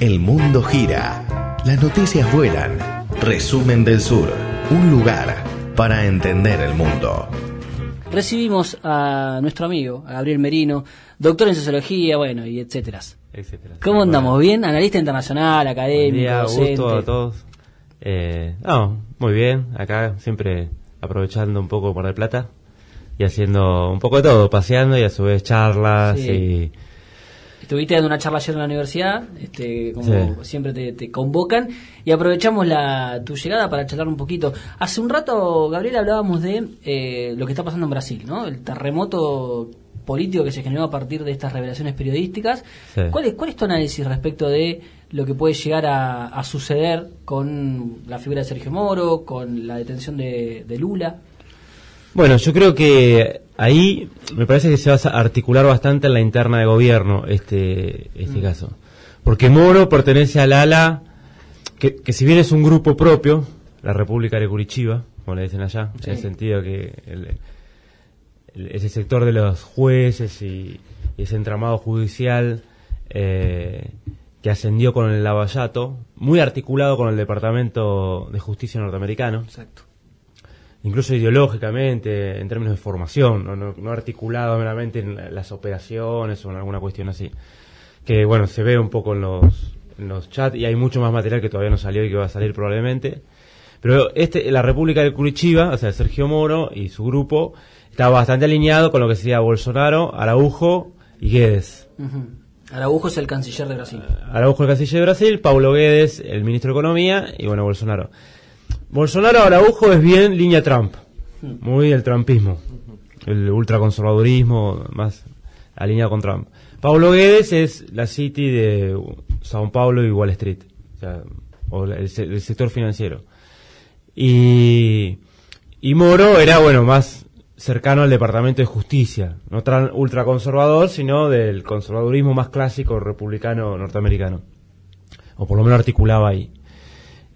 El mundo gira. Las noticias vuelan. Resumen del Sur. Un lugar para entender el mundo. Recibimos a nuestro amigo, a Gabriel Merino, doctor en sociología, bueno, y etcétera. etcétera. ¿Cómo andamos? ¿Bien? Analista internacional, académico, Buen día, docente. gusto a todos. Eh, no, muy bien. Acá siempre aprovechando un poco por de Plata y haciendo un poco de todo, paseando y a su vez charlas Sí. y Estuviste dando una charla ayer en la universidad, este, como Sí. siempre te, te convocan, y aprovechamos la, tu llegada para charlar un poquito. Hace un rato, Gabriel, hablábamos de eh, lo que está pasando en Brasil, ¿no? El terremoto político que se generó a partir de estas revelaciones periodísticas. Sí. ¿Cuál, es, ¿Cuál es tu análisis respecto de lo que puede llegar a, a suceder con la figura de Sergio Moro, con la detención de, de Lula? Bueno, yo creo que ahí me parece que se va a articular bastante en la interna de gobierno este, este caso. Porque Moro pertenece al ala, que, que si bien es un grupo propio, la República de Curitiba, como le dicen allá, Sí. en el sentido que el- el- ese sector de los jueces y, y ese entramado judicial eh, que ascendió con el Lavallato, muy articulado con el Departamento de Justicia norteamericano Exacto. Incluso ideológicamente, en términos de formación, no, no, no articulado meramente en la- las operaciones o en alguna cuestión así. Que bueno, se ve un poco en los, en los chats y hay mucho más material que todavía no salió y que va a salir probablemente. Pero este, la República de Curitiba, o sea, Sergio Moro y su grupo, está bastante alineado con lo que sería Bolsonaro, Araujo y Guedes. Ujú. Araujo es el canciller de Brasil. Araujo el canciller de Brasil, Paulo Guedes el ministro de Economía y bueno, Bolsonaro. Bolsonaro Araujo es bien línea Trump, muy el trumpismo, el ultraconservadurismo más alineado con Trump. Paulo Guedes es la City de Sao Paulo y Wall Street, o, sea, o el sector financiero. Y, y Moro era, bueno, más cercano al Departamento de Justicia, no tan ultraconservador, sino del conservadurismo más clásico republicano norteamericano. O por lo menos articulaba ahí.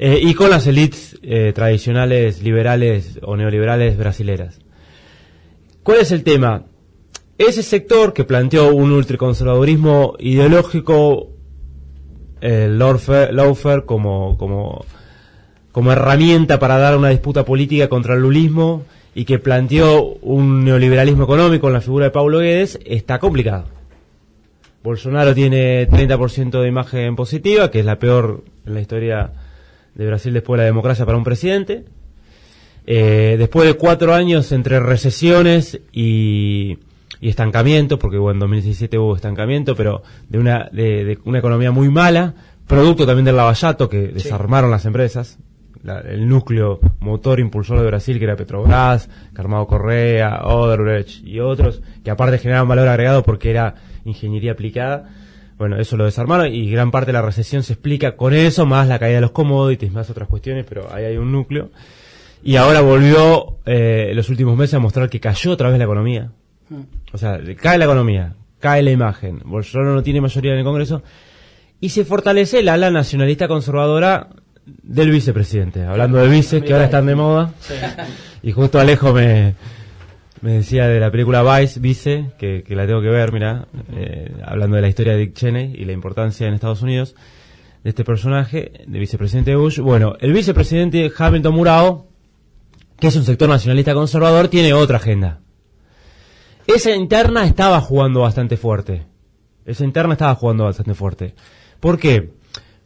Eh, y con las élites eh, tradicionales, liberales o neoliberales brasileras. ¿Cuál es el tema? Ese sector que planteó un ultraconservadurismo ideológico, el lawfare, lawfare como, como, como herramienta para dar una disputa política contra el lulismo y que planteó un neoliberalismo económico en la figura de Paulo Guedes, está complicado. Bolsonaro tiene 30% de imagen positiva, que es la peor en la historia de Brasil después de la democracia para un presidente. Eh, después de cuatro años entre recesiones y, y estancamiento, porque bueno, en 2017 hubo estancamiento, pero de una, de, de una economía muy mala, producto también del lavallato que desarmaron las empresas, la- el núcleo motor impulsor de Brasil que era Petrobras, Carmado Correa, Odebrecht y otros, que aparte generaban valor agregado porque era ingeniería aplicada. Bueno, eso lo desarmaron y gran parte de la recesión se explica con eso, más la caída de los commodities, más otras cuestiones, pero ahí hay un núcleo. Y ahora volvió eh, en los últimos meses a mostrar que cayó otra vez la economía. O sea, cae la economía, cae la imagen. Bolsonaro no tiene mayoría en el Congreso. Y se fortalece la ala nacionalista conservadora del vicepresidente. Hablando de vices que ahora están de moda. Sí. Y justo Alejo me, me decía de la película Vice, Vice, que, que la tengo que ver, mira, eh, hablando de la historia de Dick Cheney y la importancia en Estados Unidos de este personaje, de vicepresidente Bush. Bueno, el vicepresidente Hamilton Murao, que es un sector nacionalista conservador, tiene otra agenda. Esa interna estaba jugando bastante fuerte. Esa interna estaba jugando bastante fuerte. ¿Por qué?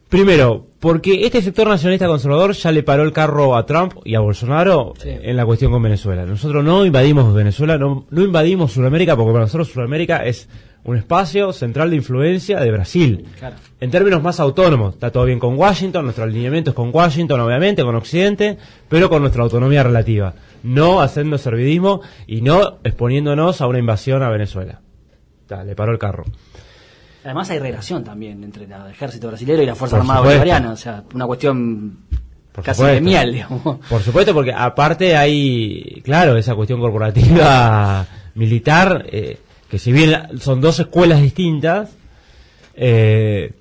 Primero, porque este sector nacionalista conservador ya le paró el carro a Trump y a Bolsonaro Sí. en la cuestión con Venezuela. Nosotros no invadimos Venezuela, no, no invadimos Sudamérica, porque para nosotros Sudamérica es un espacio central de influencia de Brasil. Claro. En términos más autónomos, está todo bien con Washington, nuestro alineamiento es con Washington, obviamente, con Occidente, pero con nuestra autonomía relativa. No haciendo servidismo y no exponiéndonos a una invasión a Venezuela. Le paró el carro. Además hay relación también entre el ejército brasileño y la Fuerza Por Armada supuesto. bolivariana, o sea, una cuestión Por casi supuesto. gremial, digamos. Por supuesto, porque aparte hay, claro, esa cuestión corporativa militar, eh, que si bien son dos escuelas distintas, eh,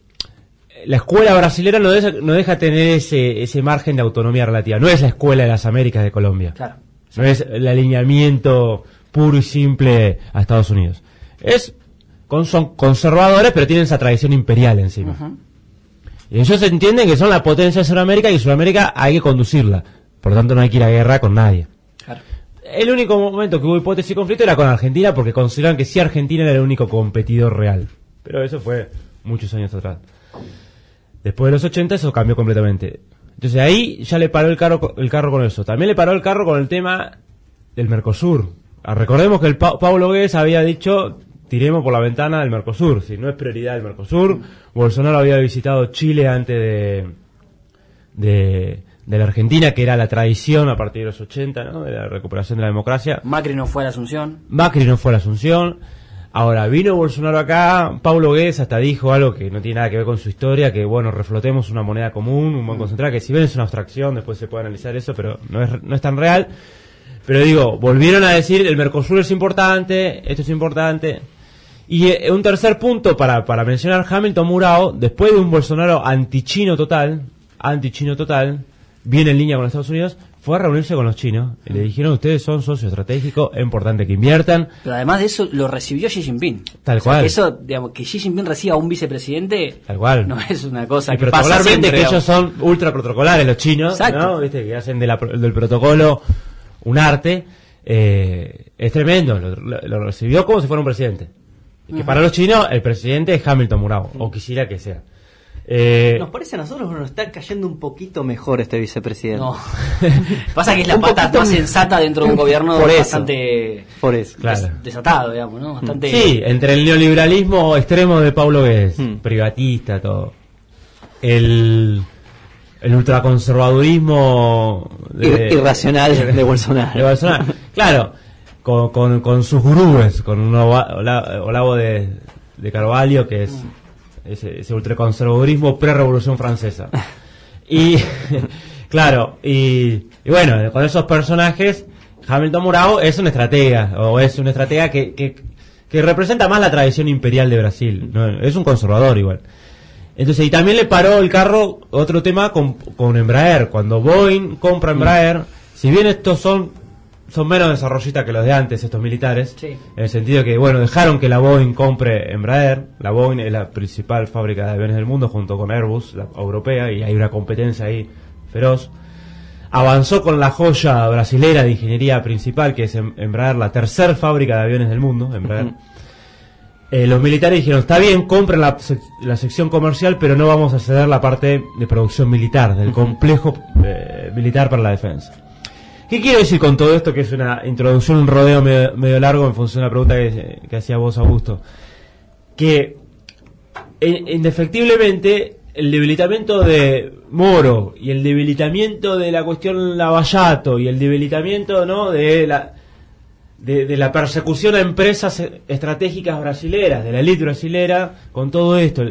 la escuela brasilera no deja, no deja tener ese, ese margen de autonomía relativa. No es la escuela de las Américas de Colombia. Claro. No es el alineamiento puro y simple a Estados Unidos. Es con, son conservadores, pero tienen esa tradición imperial encima. Y ellos entienden que son la potencia de Sudamérica y Sudamérica hay que conducirla. Por lo tanto, no hay que ir a guerra con nadie. Claro. El único momento que hubo hipótesis de conflicto era con Argentina porque consideraban que sí Argentina era el único competidor real. Pero eso fue muchos años atrás. Después de los 80 eso cambió completamente. Entonces ahí ya le paró el carro, el carro con eso. También le paró el carro con el tema del Mercosur. Ah, Recordemos que el Pa- Pablo Guedes había dicho tiremos por la ventana del Mercosur. Si no es prioridad el Mercosur, Bolsonaro había visitado Chile antes de, de, de la Argentina, que era la tradición a partir de los 80, ¿no? de la recuperación de la democracia. Macri no fue a la Asunción. Macri no fue a la Asunción. Ahora, vino Bolsonaro acá, Pablo Guedes hasta dijo algo que no tiene nada que ver con su historia, que bueno, reflotemos una moneda común, un banco central, que si bien es una abstracción, después se puede analizar eso, pero no es, no es tan real. Pero digo, volvieron a decir, el Mercosur es importante, esto es importante. Y eh, un tercer punto para, para mencionar Hamilton Murao, después de un Bolsonaro antichino total, antichino total, viene en línea con Estados Unidos, fue a reunirse con los chinos y le dijeron, ustedes son socios estratégicos, es importante que inviertan. Pero además de eso, lo recibió Xi Jinping. Tal O sea, cual. que Eso, digamos, que Xi Jinping reciba a un vicepresidente. Tal cual. No es una cosa Y que pasa siempre. que ellos son ultra protocolares los chinos, Exacto. ¿no? ¿Viste? Que hacen de la del protocolo un arte. eh, es tremendo, lo, lo- lo recibió como si fuera un presidente. Y Que para los chinos el presidente es Hamilton Murao, o quisiera que sea. Eh, Nos parece a nosotros que nos está cayendo un poquito mejor este vicepresidente. No. Pasa que es la pata más sensata dentro de un gobierno Por eso. bastante Por eso. Claro. des- desatado, digamos, ¿no? Bastante. Sí, entre el neoliberalismo extremo de Pablo Guedes, Hmm. privatista, todo. El, el ultraconservadurismo Ir- irracional de Bolsonaro. de Bolsonaro. Claro, con, con, con sus gurúes, con un Ola- Ola- Olavo de, de Carvalho, que es ese, ese ultraconservadurismo pre-revolución francesa. Y, claro, y, y bueno, con esos personajes, Hamilton Murao es una estratega, o es una estratega que, que, que representa más la tradición imperial de Brasil. ¿no? Es un conservador igual. Entonces, y también le paró el carro otro tema con, con Embraer. Cuando Boeing compra Embraer, si bien estos son, son menos desarrollistas que los de antes, estos militares, Sí. en el sentido que, bueno, dejaron que la Boeing compre Embraer. La Boeing es la principal fábrica de aviones del mundo junto con Airbus, la europea, y hay una competencia ahí feroz. Avanzó con la joya brasilera de ingeniería principal, que es Em- Embraer, la tercer fábrica de aviones del mundo, Embraer. Eh, los militares dijeron, está bien, compren la, sec- la sección comercial, pero no vamos a ceder la parte de producción militar, del complejo eh, militar para la defensa. ¿Qué quiero decir con todo esto? Que es una introducción, un rodeo medio, largo en función de la pregunta que, hacía vos, Augusto. Que in- indefectiblemente el debilitamiento de Moro y el debilitamiento de la cuestión Lavallato y el debilitamiento no de la de, de la persecución a empresas estratégicas brasileras, de la élite brasilera, con todo esto.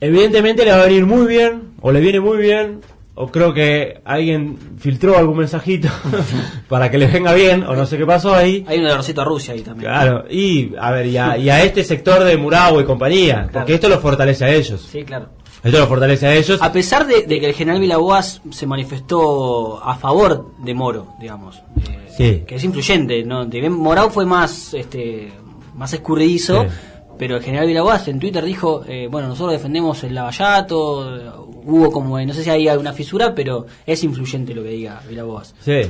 Evidentemente le va a venir muy bien, o le viene muy bien, o creo que alguien filtró algún mensajito para que les venga bien, o no sé qué pasó ahí. Hay un olorcito a Rusia ahí también. Claro, y a ver, y a, y a este sector de Murao y compañía, porque esto lo fortalece a ellos. Sí, claro. Esto lo fortalece a ellos. A pesar de, de que el general Vilaboas se manifestó a favor de Moro, digamos, eh, Sí. que es influyente, ¿no? Morao fue más, este, más escurridizo, Sí. pero el general Vilaboas en Twitter dijo, eh, bueno, nosotros defendemos el lavallato, hubo como, no sé si hay alguna fisura, pero es influyente lo que diga Vilaboas. Sí.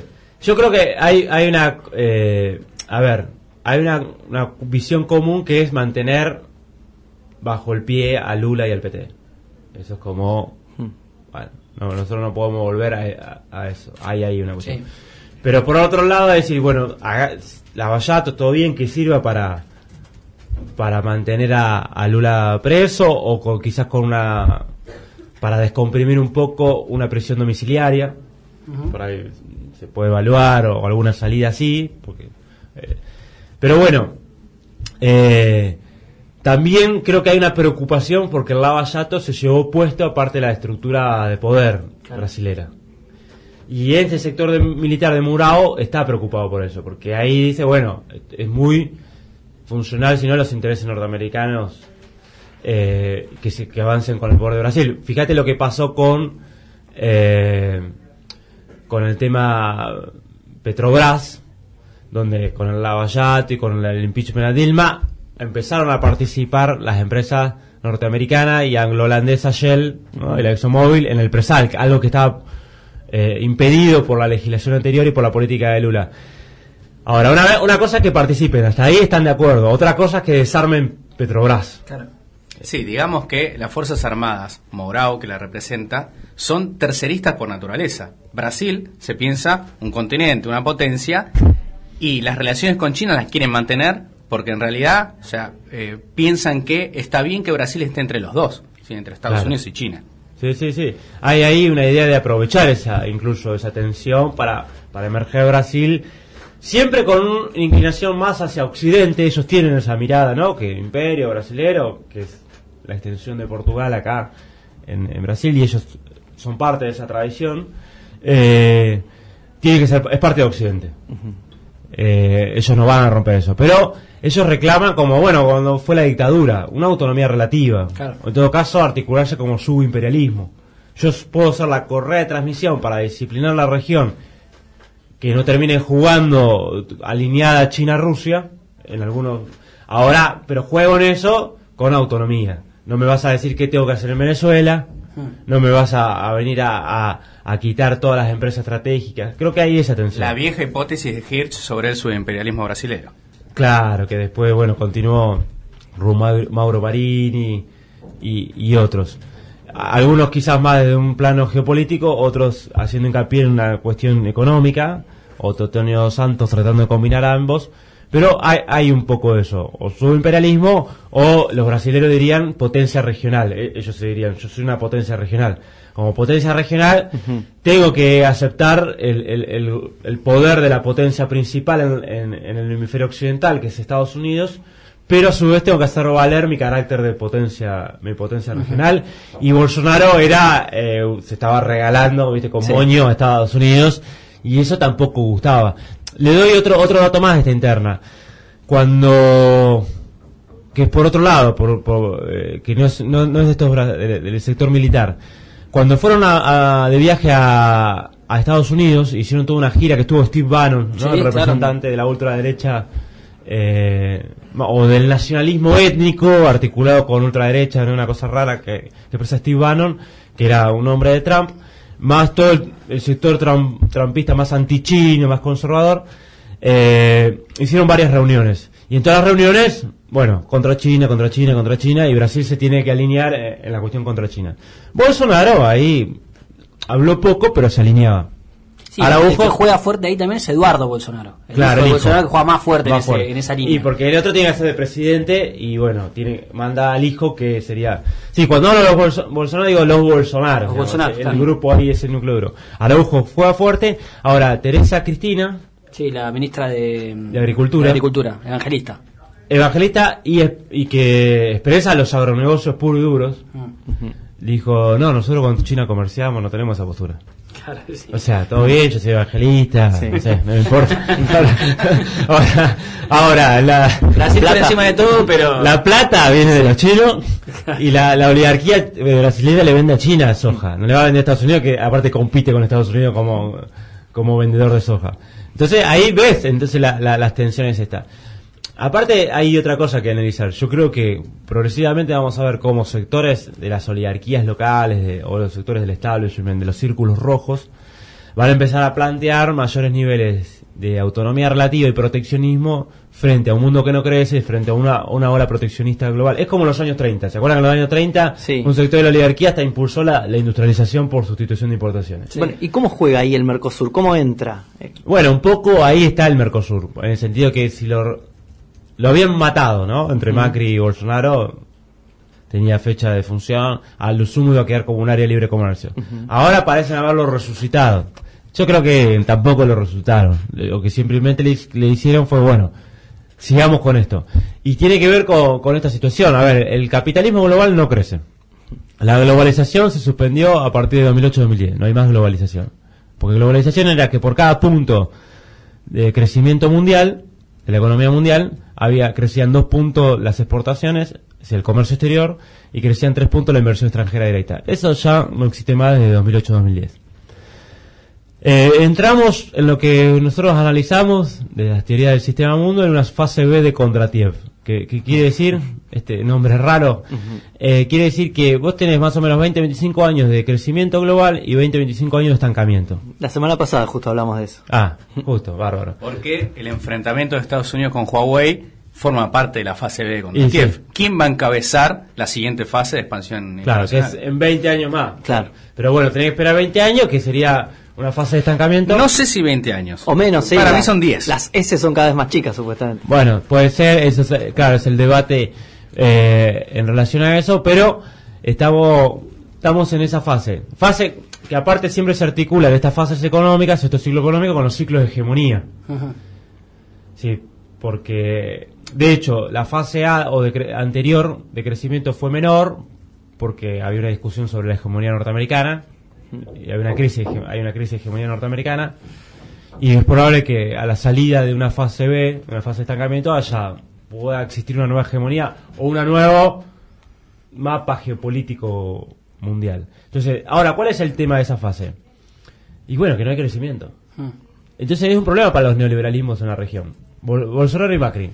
Yo creo que hay, hay una. eh, a ver, hay una, una visión común que es mantener bajo el pie a Lula y al PT. Eso es como. Bueno, no, nosotros no podemos volver a, a- a eso. Hay ahí una cuestión. Sí. Pero por otro lado, decir, bueno, haga- Lavallato, todo bien que sirva para para mantener a, a Lula preso o con, quizás con una para descomprimir un poco una prisión domiciliaria. Por ahí se puede evaluar o, alguna salida así porque eh, pero bueno eh, también creo que hay una preocupación porque el Lavallato se llevó puesto aparte de la estructura de poder Claro. brasilera. Y ese sector de- militar de Murao está preocupado por eso, porque ahí dice, bueno, es muy funcional, si no, los intereses norteamericanos eh, que, se, que avancen con el poder de Brasil. Fíjate lo que pasó con, eh, con el tema Petrobras, donde con el Lavallato y con el impeachment a Dilma, empezaron a participar las empresas norteamericanas y anglo-holandesa Shell ¿no? y la ExxonMobil en el presal, algo que estaba eh, impedido por la legislación anterior y por la política de Lula. Ahora, una, una cosa es que participen, hasta ahí están de acuerdo. Otra cosa es que desarmen Petrobras. Sí, digamos que las Fuerzas Armadas, Mourão, que la representa, son terceristas por naturaleza. Brasil se piensa un continente, una potencia, y las relaciones con China las quieren mantener porque en realidad, o sea, eh, piensan que está bien que Brasil esté entre los dos, ¿sí? entre Estados Claro. Unidos y China. Sí, sí, sí. Hay ahí una idea de aprovechar esa, incluso esa tensión para, para emerger Brasil, siempre con una inclinación más hacia Occidente. Ellos tienen esa mirada, ¿no? Que imperio brasilero, que es la extensión de Portugal acá en, en Brasil, y ellos son parte de esa tradición. Eh, tiene que ser, es parte de Occidente. Eh, ellos no van a romper eso. Pero ellos reclaman como, bueno, cuando fue la dictadura, una autonomía relativa. Claro. En todo caso, articularse como subimperialismo. Yo puedo ser la correa de transmisión para disciplinar la región que no termine jugando alineada China-Rusia en algunos ahora pero juego en eso con autonomía no me vas a decir qué tengo que hacer en Venezuela. No me vas a, a venir a, a- a quitar todas las empresas estratégicas. Creo que hay esa tensión. La vieja hipótesis de Hirsch sobre el subimperialismo brasilero. Claro, que después, bueno, continuó Mauro Marini y, y otros. Algunos quizás más desde un plano geopolítico, otros haciendo hincapié en una cuestión económica, otro Antonio Santos tratando de combinar ambos, pero hay, hay un poco de eso, o subimperialismo o los brasileños dirían potencia regional, E- ellos se dirían, yo soy una potencia regional. Como potencia regional, tengo que aceptar el, el- el- el poder de la potencia principal en, en- en el hemisferio occidental, que es Estados Unidos, pero a su vez tengo que hacer valer mi carácter de potencia, mi potencia regional. Y Bolsonaro era, eh, se estaba regalando, viste, con Sí. moño a Estados Unidos, y eso tampoco gustaba. Le doy otro, otro dato más de esta interna. Cuando que es por otro lado, por, por, eh, que no es, no, no es de estos bra- de- del sector militar. Cuando fueron a- a- de viaje a, a Estados Unidos, hicieron toda una gira que estuvo Steve Bannon, ¿no? Sí, el claro. representante de la ultraderecha eh, o del nacionalismo étnico articulado con ultraderecha, ¿no? una cosa rara que, que expresa Steve Bannon, que era un hombre de Trump, más todo el, sector trump- trumpista más antichino, más conservador, eh, hicieron varias reuniones. Y en todas las reuniones, bueno, contra China, contra China, contra China, y Brasil se tiene que alinear eh, en la cuestión contra China. Bolsonaro ahí habló poco, pero se alineaba. Sí, Araujo- el que juega fuerte ahí también es Eduardo Bolsonaro. El Claro, el. Bolsonaro que juega más fuerte, Más en, ese- fuerte. en esa línea. Y porque el otro tiene que ser de presidente y bueno, tiene manda al hijo que sería... Sí, cuando hablo de los Bolso- Bolsonaro digo los Bolsonaro. Los Bolsonaro, el claro. grupo ahí es el núcleo duro. Araujo juega fuerte. Ahora, Teresa Cristina, Sí, la ministra de, De Agricultura. de Agricultura, evangelista. evangelista y, y que expresa los agronegocios puros y duros, Mm. dijo, no, nosotros con China comerciamos, no tenemos esa postura. Claro, sí. O sea, todo bien, yo soy evangelista, Sí. no sé, no me importa. ahora, ahora, la, por encima de todo, pero... la plata viene de los chinos y la, la oligarquía brasileña le vende a China soja. No le va a vender a Estados Unidos, que aparte compite con Estados Unidos como, como vendedor de soja. Entonces ahí ves entonces la- la- las tensiones estas. Aparte hay otra cosa que analizar. Yo creo que progresivamente vamos a ver cómo sectores de las oligarquías locales de- o los sectores del establishment, de los círculos rojos, van a empezar a plantear mayores niveles de autonomía relativa y proteccionismo frente a un mundo que no crece, frente a una, una ola proteccionista global. Es como los años 30. ¿Se acuerdan que en los años 30 Sí. un sector de la oligarquía hasta impulsó la, la industrialización por sustitución de importaciones? Sí. Bueno, ¿y cómo juega ahí el Mercosur? ¿Cómo entra? Bueno, un poco ahí está el Mercosur, en el sentido que si lo, lo habían matado, ¿no? Entre Macri y Bolsonaro, tenía fecha de función, a lo sumo iba a quedar como un área libre de comercio. Ahora parecen haberlo resucitado. Yo creo que tampoco lo resultaron. Lo que simplemente le, le hicieron fue, bueno, sigamos con esto. Y tiene que ver con, con esta situación. A ver, el capitalismo global no crece. La globalización se suspendió a partir de 2008-2010. No hay más globalización. Porque globalización era que por cada punto de crecimiento mundial, de la economía mundial, había crecían dos puntos las exportaciones, es el comercio exterior, y crecían tres puntos la inversión extranjera directa. Eso ya no existe más desde 2008-2010. Eh, entramos en lo que nosotros analizamos de las teorías del sistema mundo en una fase B de Kondratiev. Que, que quiere decir, este nombre raro, eh, quiere decir que vos tenés más o menos 20, 25 años de crecimiento global y 20, 25 años de estancamiento. La semana pasada justo hablamos de eso. Ah, justo, bárbaro. Porque el enfrentamiento de Estados Unidos con Huawei forma parte de la fase B contra Y Kiev. sí. ¿Quién va a encabezar la siguiente fase de expansión Claro, que es en 20 años más. Claro. Pero bueno, tenés que esperar 20 años, que sería una fase de estancamiento. No sé si 20 años. O menos, sí. Para la- mí son 10. Las S son cada vez más chicas, supuestamente. Bueno, puede ser, eso es, eh, claro, es el debate eh, en relación a eso, pero estamos, estamos en esa fase. Fase que aparte siempre se articula de estas fases económicas, estos ciclos económicos, con los ciclos de hegemonía. Ajá. Sí, porque de hecho la fase A o de cre- anterior de crecimiento fue menor porque había una discusión sobre la hegemonía norteamericana hay una crisis hay una crisis de hegemonía norteamericana y es probable que a la salida de una fase B, una fase de estancamiento, haya pueda existir una nueva hegemonía o un nuevo mapa geopolítico mundial. Entonces, ahora, ¿cuál es el tema de esa fase? Y bueno, que no hay crecimiento. Mm. Entonces es un problema para los neoliberalismos en la región. Bol- Bolsonaro y Macri.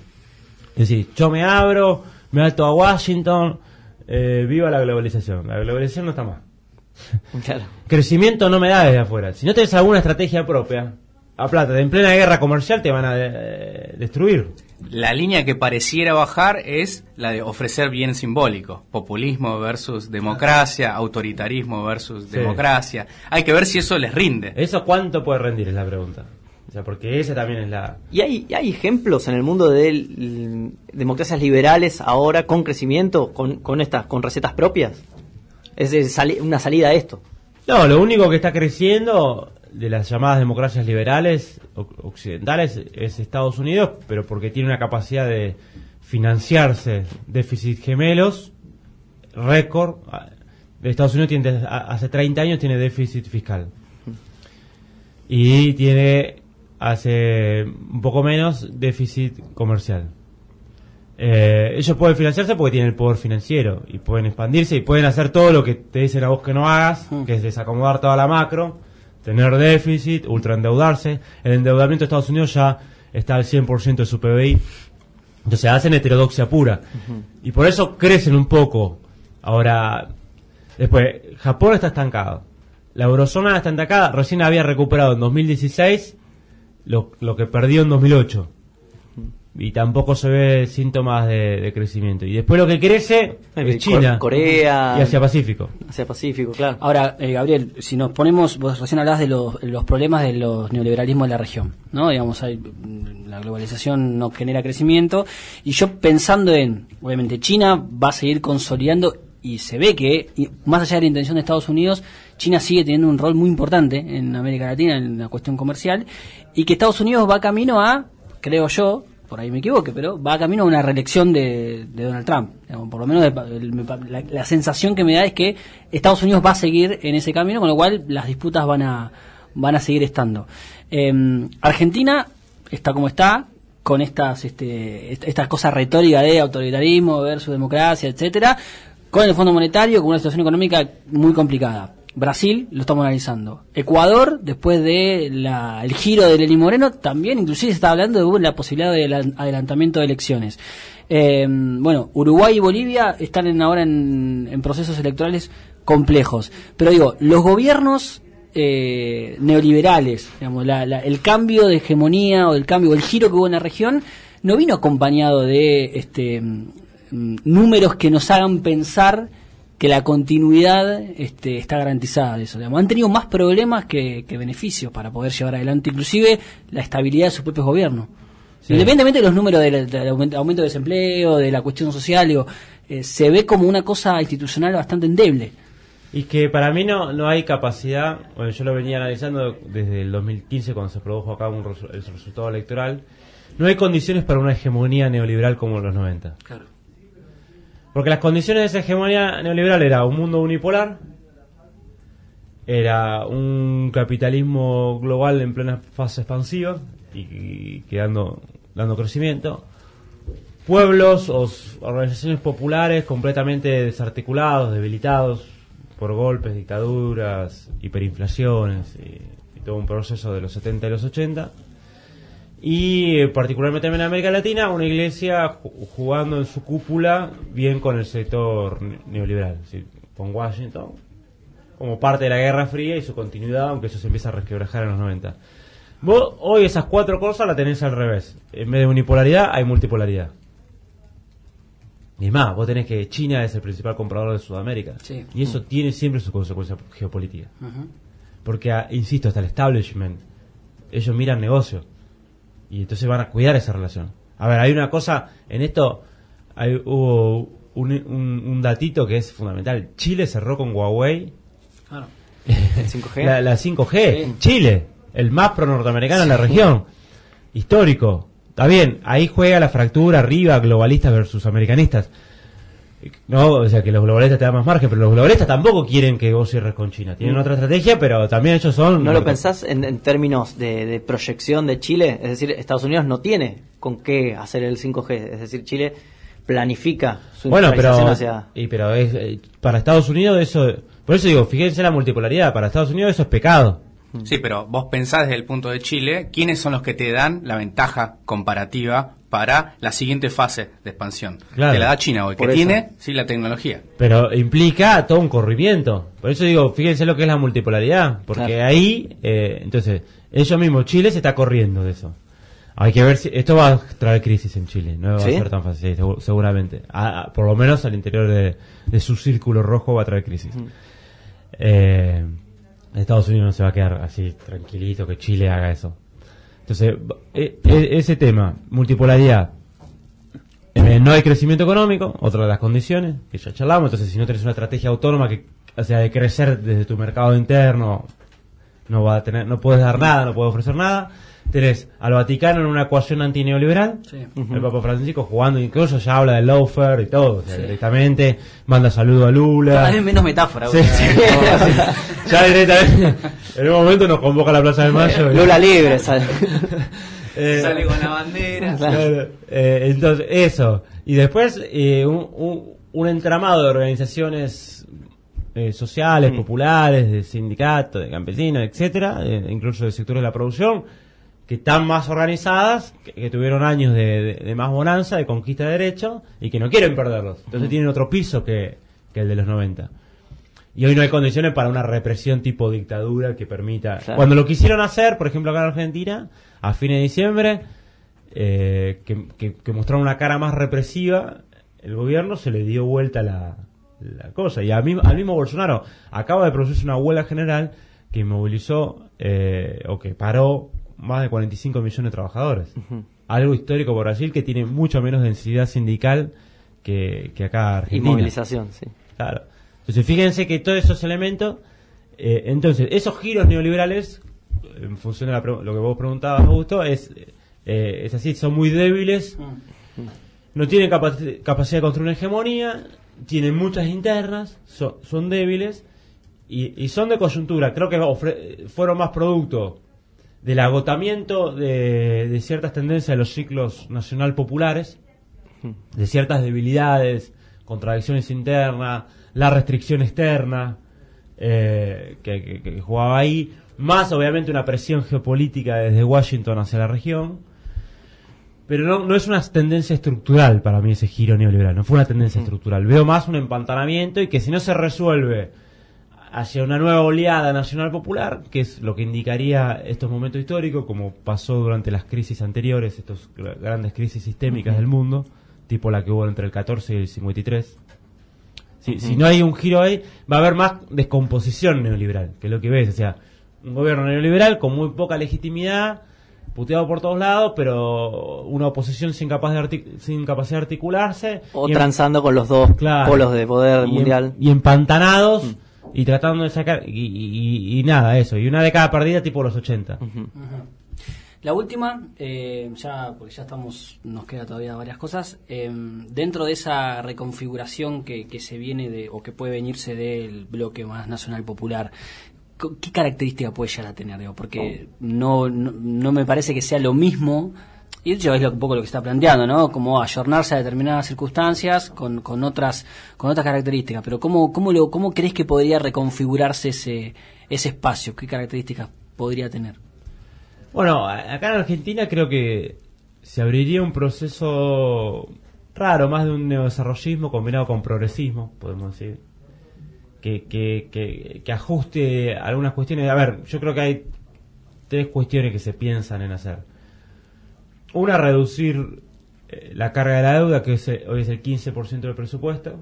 Es decir, yo me abro, me alto a Washington, eh, viva la globalización. La globalización no está más. Claro. Crecimiento no me da desde afuera. Si no tenés alguna estrategia propia, a plata, en plena guerra comercial te van a eh, destruir. La línea que pareciera bajar es la de ofrecer bien simbólico. Populismo versus democracia, autoritarismo versus Sí. democracia. Hay que ver si eso les rinde. ¿Eso cuánto puede rendir? Es la pregunta. O sea, porque esa también es la... ¿Y hay, y hay ejemplos en el mundo de democracias liberales ahora con crecimiento, con, con estas, con recetas propias? Es una salida a esto. No, lo único que está creciendo de las llamadas democracias liberales occidentales es Estados Unidos, pero porque tiene una capacidad de financiarse déficit gemelos, récord. ah, Estados Unidos tiene, hace 30 años tiene déficit fiscal. Y tiene hace un poco menos déficit comercial. Eh, ellos pueden financiarse porque tienen el poder financiero y pueden expandirse y pueden hacer todo lo que te dicen a vos que no hagas, Mm. que es desacomodar toda la macro, tener déficit, ultraendeudarse. El endeudamiento de Estados Unidos ya está al 100% de su PBI. Entonces hacen heterodoxia pura. Y por eso crecen un poco. Ahora, después, Japón está estancado. La eurozona está estancada. Recién había recuperado en 2016 lo, lo que perdió en 2008 y tampoco se ve síntomas de, de crecimiento. Y después lo que crece Eh, es China Cor- Corea. y Asia Pacífico. Asia Pacífico, claro. Ahora, eh, Gabriel, si nos ponemos, vos recién hablabas de los, los problemas de los neoliberalismos de la región, ¿no? Digamos, hay, mm, la globalización no genera crecimiento, y yo pensando en, obviamente, China va a seguir consolidando, y se ve que, y más allá de la intención de Estados Unidos, China sigue teniendo un rol muy importante en América Latina, en la cuestión comercial, y que Estados Unidos va camino a, creo yo, por ahí me equivoque, pero va camino a una reelección de, de Donald Trump. Por lo menos la, la sensación que me da es que Estados Unidos va a seguir en ese camino, con lo cual las disputas van a, van a seguir estando. Eh, Argentina está como está, con estas, este, est- estas cosas retóricas de autoritarismo versus democracia, etcétera, con el Fondo Monetario, con una situación económica muy complicada. Brasil lo estamos analizando. Ecuador, después de el giro de Lenín Moreno, también inclusive se está hablando de la posibilidad del adelantamiento de elecciones. Eh, bueno, Uruguay y Bolivia están en- ahora en, en procesos electorales complejos. Pero digo, los gobiernos eh, neoliberales, digamos, la- la- el cambio de hegemonía o el cambio o el giro que hubo en la región, no vino acompañado de este, mm, números que nos hagan pensar que la continuidad este, está garantizada de eso. digamos. Han tenido más problemas que, que beneficios para poder llevar adelante inclusive la estabilidad de sus propios gobiernos. Sí. Independientemente de los números del, del aumento, de desempleo, de la cuestión social, digo, eh, se ve como una cosa institucional bastante endeble. Y que para mí no, no hay capacidad, bueno, yo lo venía analizando desde el 2015 cuando se produjo acá un resu- el resultado electoral, no hay condiciones para una hegemonía neoliberal como en los 90. Claro. Porque las condiciones de esa hegemonía neoliberal era un mundo unipolar, era un capitalismo global en plena fase expansiva y, quedando dando crecimiento, pueblos o organizaciones populares completamente desarticulados, debilitados por golpes, dictaduras, hiperinflaciones y, y todo un proceso de los 70 y los 80 y eh, particularmente en América Latina, una iglesia ju- jugando en su cúpula bien con el sector ne- neoliberal, decir, con Washington, como parte de la Guerra Fría y su continuidad, aunque eso se empieza a resquebrajar en los 90. Vos hoy esas cuatro cosas la tenés al revés. En vez de unipolaridad, hay multipolaridad. Y es más, vos tenés que China es el principal comprador de Sudamérica. Sí. Y eso tiene siempre sus consecuencias geopolíticas. Porque, ah, insisto, hasta el establishment, ellos miran negocio. Y entonces van a cuidar esa relación. A ver, hay una cosa, en esto hay, hubo un, un- un datito que es fundamental. Chile cerró con Huawei Claro. El 5G. la, la 5G. Sí. Chile, el más pro-norteamericano en la región. Histórico. Está bien, ahí juega la fractura arriba, globalistas versus americanistas. No, o sea que los globalistas te dan más margen, pero los globalistas tampoco quieren que vos cierres con China. Tienen otra estrategia, pero también ellos son... ¿No lo pensás en, en términos de, de proyección de Chile? Es decir, Estados Unidos no tiene con qué hacer el 5G. Es decir, Chile planifica su Bueno, pero, hacia... y, pero es, eh, para Estados Unidos eso... Por eso digo, fíjense la multipolaridad. Para Estados Unidos eso es pecado. Sí, pero vos pensás desde el punto de Chile, ¿quiénes son los que te dan la ventaja comparativa para la siguiente fase de expansión? Claro. Te la da China hoy, que eso. tiene sí la tecnología. Pero implica todo un corrimiento. Por eso digo, fíjense lo que es la multipolaridad. Porque Claro. ahí, eh, entonces, ellos mismos, Chile se está corriendo de eso. Hay que ver si. Esto va a traer crisis en Chile. No va ¿Sí? a ser tan fácil, seguramente. A- a- por lo menos al interior de, de su círculo rojo va a traer crisis. Eh, Estados Unidos no se va a quedar así tranquilito que Chile haga eso. Entonces, e- e- ese tema, multipolaridad, eh, no hay crecimiento económico, otra de las condiciones que ya charlamos. Entonces, si no tenés una estrategia autónoma que, o sea, de crecer desde tu mercado interno, no va a tener, no puedes dar nada, no puedes ofrecer nada. Tenés al Vaticano en una ecuación antineoliberal. Sí. El Papa Francisco jugando, incluso ya habla del lawfare y todo, o sea, directamente manda saludo a Lula. Cada vez menos metáfora. Sí, sí. ya directamente, en un momento nos convoca a la Plaza de Mayo. y- Lula libre, ¿sabes? Eh, Sale con la bandera. Claro, eh, entonces, eso. Y después, eh, un, un- un entramado de organizaciones eh, sociales, populares, de sindicatos, de campesinos, etcétera, eh, incluso del sector de la producción, que están más organizadas, que, que tuvieron años de, de- de más bonanza, de conquista de derechos, y que no quieren perderlos. Entonces tienen otro piso que, que el de los 90. Y hoy no hay condiciones para una represión tipo dictadura que permita. Claro. Cuando lo quisieron hacer, por ejemplo, acá en Argentina, a fines de diciembre, eh, que, que- que mostraron una cara más represiva, el gobierno se le dio vuelta la, la cosa. Y al mismo, al mismo Bolsonaro acaba de producirse una huelga general que movilizó eh, o que paró más de 45 millones de trabajadores. Algo histórico por Brasil que tiene mucho menos densidad sindical que, que acá Y Argentina. movilización, sí. Claro. Entonces, fíjense que todos esos elementos, eh, entonces, esos giros neoliberales, en función de la lo que vos preguntabas, Augusto, es, eh, es así, son muy débiles, no tienen capaci- capacidad de construir una hegemonía, tienen muchas internas, so- son débiles y, y son de coyuntura. Creo que fueron más producto del agotamiento de, de ciertas tendencias de los ciclos nacional populares, de ciertas debilidades, contradicciones internas, la restricción externa eh, que, que- que jugaba ahí, más obviamente una presión geopolítica desde Washington hacia la región. Pero no, no es una tendencia estructural para mí ese giro neoliberal, no fue una tendencia estructural. Veo más un empantanamiento y que si no se resuelve hacia una nueva oleada nacional popular, que es lo que indicaría estos momentos históricos, como pasó durante las crisis anteriores, estas grandes crisis sistémicas del mundo, tipo la que hubo entre el 14 y el 53. Si, si no hay un giro ahí, va a haber más descomposición neoliberal, que es lo que ves. O sea, un gobierno neoliberal con muy poca legitimidad, puteado por todos lados, pero una oposición sin, capaz de sin capacidad de articularse. O transando con los dos Claro. polos de poder y en- mundial. y empantanados y tratando de sacar. Y, y- y nada, eso. Y una década perdida tipo los 80. La última, eh, ya porque ya estamos, nos queda todavía varias cosas. eh, dentro de esa reconfiguración que, que se viene de o que puede venirse del bloque más nacional popular, ¿qué característica puede llegar a tener? Digo? Porque no, no, no me parece que sea lo mismo. Y eso es lo- un poco lo que está planteando, ¿no? Como ayornarse a determinadas circunstancias con, con otras con otras características. Pero ¿cómo, cómo, lo, ¿cómo crees que podría reconfigurarse ese, ese espacio? ¿Qué características podría tener? Bueno, acá en Argentina creo que se abriría un proceso raro, más de un neodesarrollismo combinado con progresismo, podemos decir. Que, que, que, que ajuste algunas cuestiones. A ver, yo creo que hay tres cuestiones que se piensan en hacer. Una, reducir eh, la carga de la deuda, que es, eh, hoy es el 15% del presupuesto,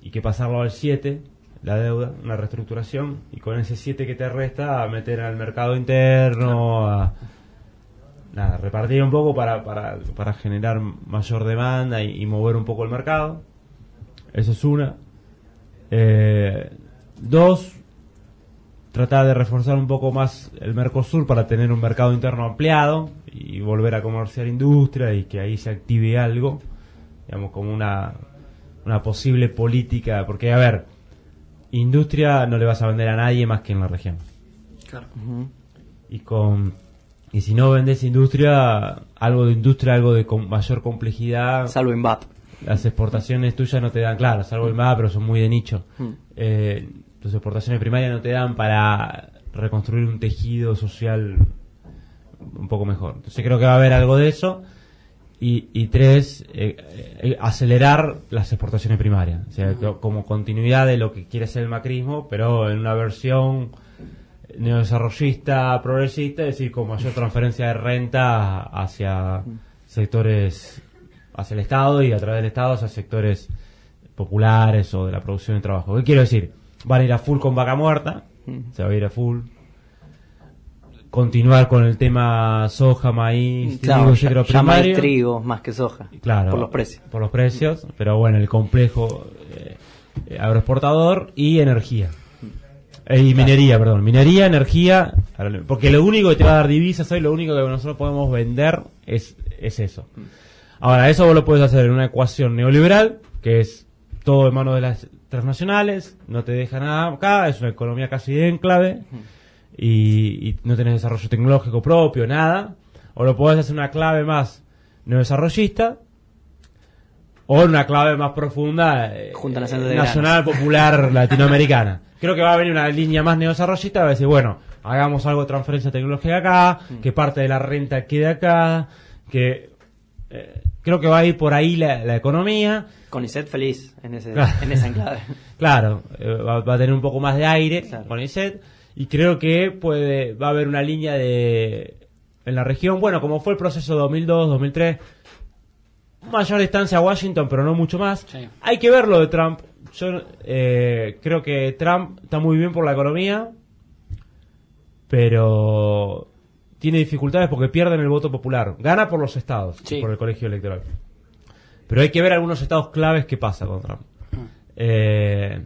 y que pasarlo al 7, la deuda, una reestructuración, y con ese 7 que te resta, a meter al mercado interno, a nada, repartir un poco para, para, para generar mayor demanda y, y mover un poco el mercado. Eso es una. Eh, dos, tratar de reforzar un poco más el Mercosur para tener un mercado interno ampliado y volver a comerciar industria y que ahí se active algo, digamos, como una, una posible política, porque a ver, industria no le vas a vender a nadie más que en la región. Claro. Y con y si no vendes industria, algo de industria, algo de con mayor complejidad, Salvo en BAP. las exportaciones tuyas no te dan, claro, salvo el MAP, pero son muy de nicho. Mm. Eh, tus exportaciones primarias no te dan para reconstruir un tejido social un poco mejor. Entonces creo que va a haber algo de eso. Y, y tres, eh, eh, acelerar las exportaciones primarias. O sea, como continuidad de lo que quiere ser el macrismo, pero en una versión neodesarrollista, progresista, es decir, con mayor transferencia de renta hacia sectores, hacia el Estado y a través del Estado hacia sectores populares o de la producción de trabajo. ¿Qué quiero decir? Van a ir a full con vaca muerta, se va a ir a full. Continuar con el tema soja, maíz, Claro, trigo, ya, ya más primario. trigo más que soja. Claro, Por los precios. Por los precios, pero bueno, el complejo eh, eh, agroexportador y energía. Eh, y minería, perdón. Minería, energía. Porque lo único que te va a dar divisas hoy, lo único que nosotros podemos vender es, es eso. Ahora, eso vos lo puedes hacer en una ecuación neoliberal, que es todo en manos de las transnacionales, no te deja nada acá, es una economía casi de enclave, y, y no tenés desarrollo tecnológico propio, nada. O lo podés hacer una clave más neodesarrollista, o una clave más profunda, eh, nacional, popular, latinoamericana. Creo que va a venir una línea más neodesarrollista, va a decir, bueno, hagamos algo de transferencia tecnológica acá, que parte de la renta quede acá, que eh, creo que va a ir por ahí la, la economía. Con ISET feliz en, ese, Claro. en esa enclave. Claro, eh, va, va a tener un poco más de aire Claro. con ISET y creo que puede va a haber una línea de en la región, bueno, como fue el proceso 2002, 2003, mayor distancia a Washington, pero no mucho más. Sí. Hay que ver lo de Trump. Yo eh, creo que Trump está muy bien por la economía, pero tiene dificultades porque pierden el voto popular. Gana por los estados, Sí. por el colegio electoral. Pero hay que ver algunos estados claves que pasa con Trump. Eh,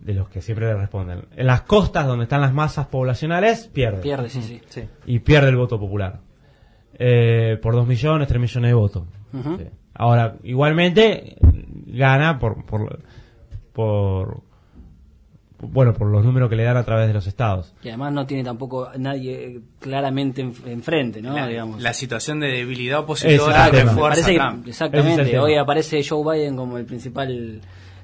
de los que siempre le responden. En las costas donde están las masas poblacionales, pierde. Pierde, sí, sí. Sí. Y pierde el voto popular. Eh, por 2 millones, 3 millones de votos. Sí. Ahora, igualmente, gana por, por, por, bueno, por los números que le dan a través de los estados. Y además no tiene tampoco nadie eh, claramente en- enfrente, ¿no? La, Digamos. la situación de debilidad opositora refuerza que- a Trump. Exactamente. Hoy aparece Joe Biden como el principal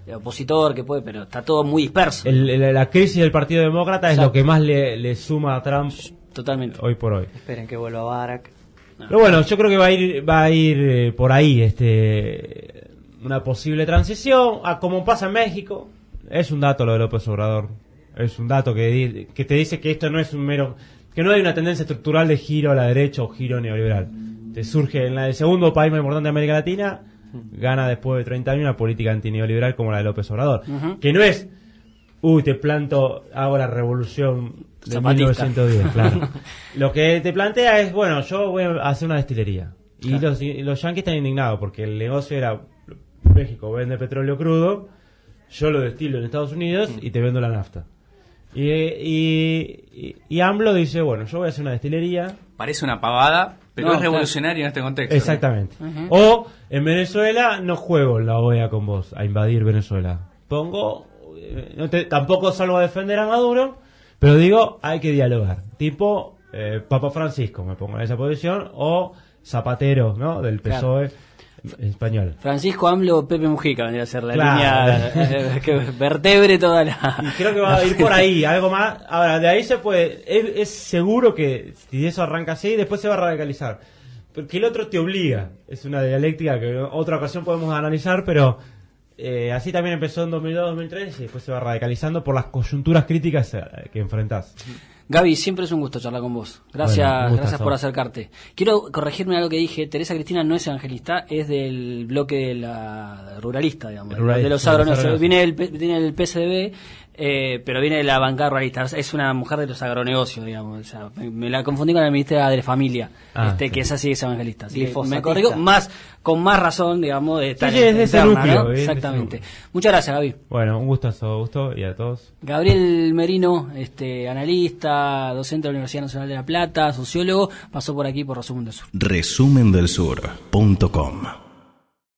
eh, opositor que puede, pero está todo muy disperso. El- el- la crisis del Partido Demócrata es lo que más le, le suma a Trump Totalmente. hoy por hoy. Esperen que vuelva Barack. Pero bueno, yo creo que va a ir, va a ir eh, por ahí, este, una posible transición, a como pasa en México. Es un dato lo de López Obrador. Es un dato que, te dice que esto no es un mero, que no hay una tendencia estructural de giro a la derecha o giro neoliberal. Te surge en la, el segundo país más importante de América Latina, gana después de 30 años una política antineoliberal como la de López Obrador. Que no es, uy, te planto, hago la revolución de Zapatista. 1910, claro. Lo que te plantea es, bueno, yo voy a hacer una destilería. Y los, y los yanquis están indignados porque el negocio era, México vende petróleo crudo, yo lo destilo en Estados Unidos y te vendo la nafta. Y, y, AMLO dice, bueno, yo voy a hacer una destilería. Parece una pavada, pero No, es claro. revolucionario en este contexto. Exactamente. O en Venezuela no juego la OEA con vos a invadir Venezuela. Pongo, eh, no te- tampoco salgo a defender a Maduro, pero digo, hay que dialogar. Tipo eh, Papa Francisco, me pongo en esa posición, o Zapatero, ¿no? Del Claro. Español. Francisco AMLO Pepe Mujica vendría a ser la Claro. línea eh, que vertebre toda la. Y creo que va a ir por ahí, algo más. Ahora, de ahí se puede. Es, es seguro que si eso arranca así, después se va a radicalizar. Porque el otro te obliga. Es una dialéctica que en otra ocasión podemos analizar, pero eh, así también empezó en 2002-2003 y después se va radicalizando por las coyunturas críticas eh, que enfrentás. Gaby, siempre es un gusto charlar con vos. Gracias, Bueno, gracias por acercarte. Quiero corregirme algo que dije. Teresa Cristina no es evangelista, es del bloque de la ruralista, digamos, Ruralista, de los agroneos. Viene del, P- viene del PSDB, eh, pero viene de la bancada ruralista. Es una mujer de los agronegocios, digamos. O sea, me, me la confundí con la ministra de Familia, Ah, este, sí. que es así, es evangelista. Así que me corrijo más, con más razón, digamos, de estar sí, es de ese interna, núcleo, ¿no? Exactamente. Muchas gracias, Gaby. Bueno, un gustazo, gusto y a todos. Gabriel Merino, este, analista, docente de la Universidad Nacional de La Plata, sociólogo, pasó por aquí por Resumen del Sur. Resumendelsur.com